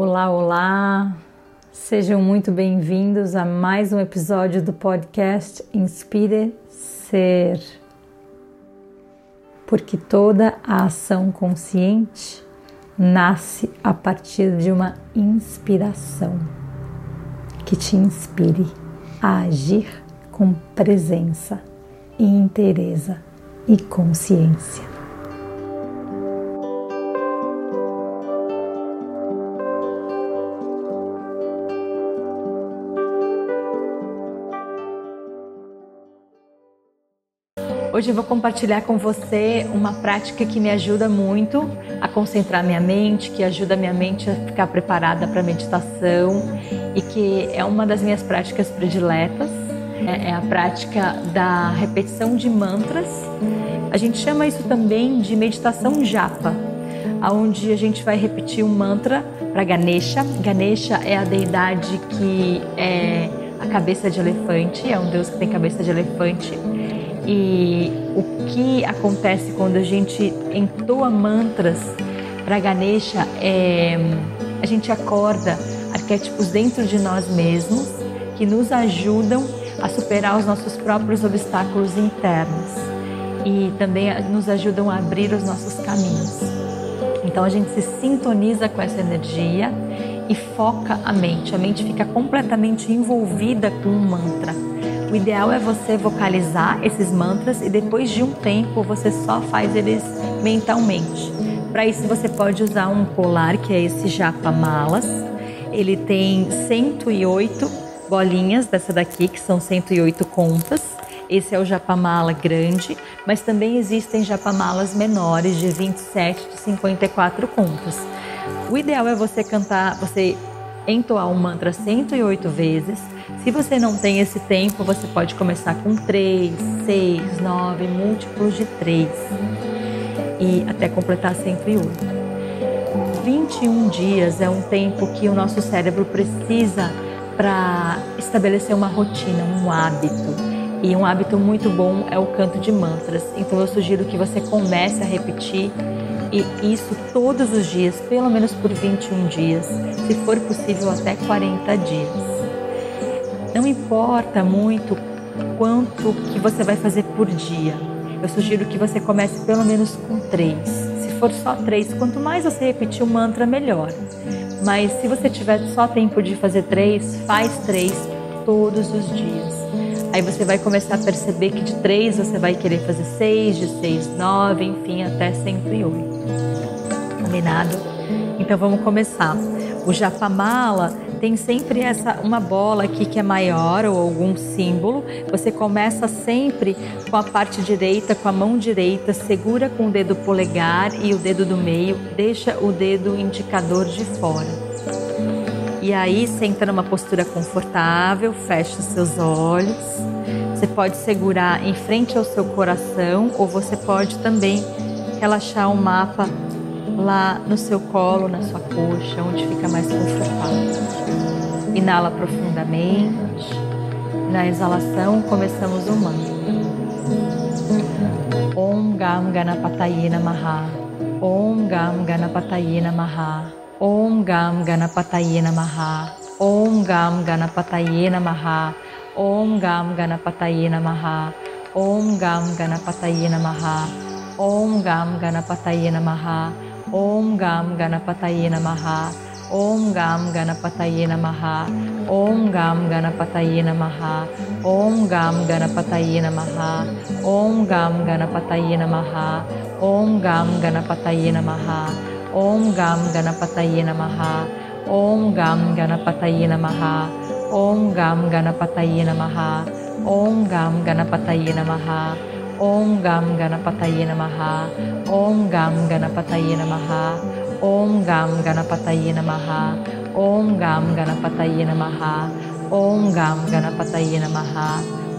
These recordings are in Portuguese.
Olá, olá! Sejam muito bem-vindos a mais um episódio do podcast Inspire Ser. Porque toda a ação consciente nasce a partir de uma inspiração que te inspire a agir com presença, inteireza e consciência. Hoje eu vou compartilhar com você uma prática que me ajuda muito a concentrar minha mente, que ajuda minha mente a ficar preparada para meditação e que é uma das minhas práticas prediletas. É, é a prática da repetição de mantras. A gente chama isso também de meditação japa, onde a gente vai repetir um mantra para Ganesha. Ganesha é a deidade que é a cabeça de elefante, é um deus que tem cabeça de elefante e o que acontece quando a gente entoa mantras para Ganesha é a gente acorda arquétipos dentro de nós mesmos que nos ajudam a superar os nossos próprios obstáculos internos e também nos ajudam a abrir os nossos caminhos. Então a gente se sintoniza com essa energia e foca a mente. A mente fica completamente envolvida com um mantra. O ideal é você vocalizar esses mantras e depois de um tempo você só faz eles mentalmente. Para isso você pode usar um colar que é esse japa malas. Ele tem 108 bolinhas dessa daqui, que são 108 contas. Esse é o japamala grande, mas também existem japamalas menores de 27 de 54 contas. O ideal é você cantar, você entoar um mantra 108 vezes. Se você não tem esse tempo, você pode começar com 3, 6, 9, múltiplos de 3 e até completar 108. 21 dias é um tempo que o nosso cérebro precisa para estabelecer uma rotina, um hábito. E um hábito muito bom é o canto de mantras. Então eu sugiro que você comece a repetir e isso todos os dias, pelo menos por 21 dias, se for possível até 40 dias. Não importa muito quanto que você vai fazer por dia. Eu sugiro que você comece pelo menos com três. Se for só três, quanto mais você repetir o mantra, melhor. Mas se você tiver só tempo de fazer três, faz três todos os dias. Aí você vai começar a perceber que de três você vai querer fazer seis, de seis, nove, enfim, até 108. Combinado? Então vamos começar. O japamala tem sempre essa uma bola aqui que é maior ou algum símbolo. Você começa sempre com a parte direita, com a mão direita, segura com o dedo polegar e o dedo do meio, deixa o dedo indicador de fora. E aí senta numa postura confortável, fecha os seus olhos. Você pode segurar em frente ao seu coração ou você pode também relaxar o mapa lá no seu colo, na sua coxa, onde fica mais confortável. Inala profundamente. Na exalação, começamos o mantra. Om Gam Ganapataye Namaha. Om Gam Ganapataye Namaha. Om Gam Ganapataye Namaha. Om Gam Ganapataye Namaha. Om Gam Ganapataye Namaha. Om Gam Ganapataye Namaha. Om Gam Ganapataye Namaha. Om Gam Ganapataye Namaha. Om Gam Ganapataye Namaha. Om Gam Ganapataye Namaha. Om Gam Ganapataye Namaha. Om Gam Ganapataye Namaha. Om Gam Ganapataye Namaha. Om Gam Ganapataye Namaha. Om Gam Ganapataye Namaha. Om Gam Ganapataye Namaha. Om Gam Ganapataye Namaha. Om Gam Ganapataye Namaha. Om Gam Ganapataye Namaha. Om Gam Ganapataye Namaha. Om Gam Ganapataye Namaha. Om Gam Ganapataye Namaha.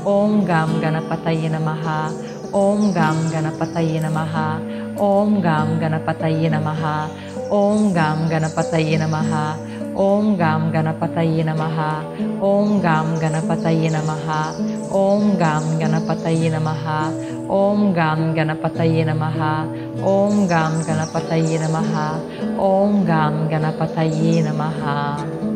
Om Gam Ganapataye Namaha. Om Gam Ganapataye Namaha. Om Gam Ganapataye Namaha. Om Gam Ganapataye Namaha. Om Gam Ganapataye Namaha. Om Gam Ganapataye Namaha. Om Gam Ganapataye Namaha. Om Gam Ganapataye Namaha. Om Gam Ganapataye Namaha. Om Gam Ganapataye Namaha.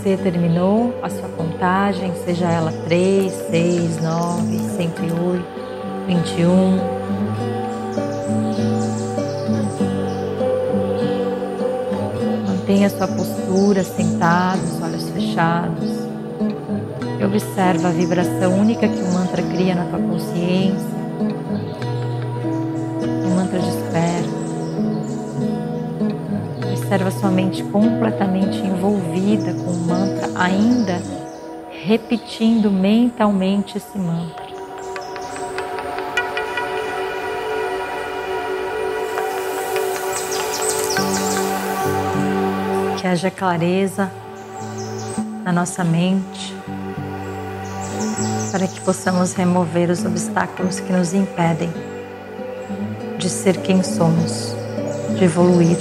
Você terminou a sua contagem, seja ela 3, 6, 9, 108, 21. Mantenha sua postura sentado, os olhos fechados. E observa a vibração única que o mantra cria na tua consciência. Um mantra desperta. Observa sua mente completamente envolvida com o mantra, ainda repetindo mentalmente esse mantra. Que haja clareza na nossa mente, para que possamos remover os obstáculos que nos impedem de ser quem somos, de evoluir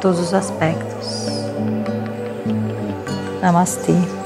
todos os aspectos. Namastê.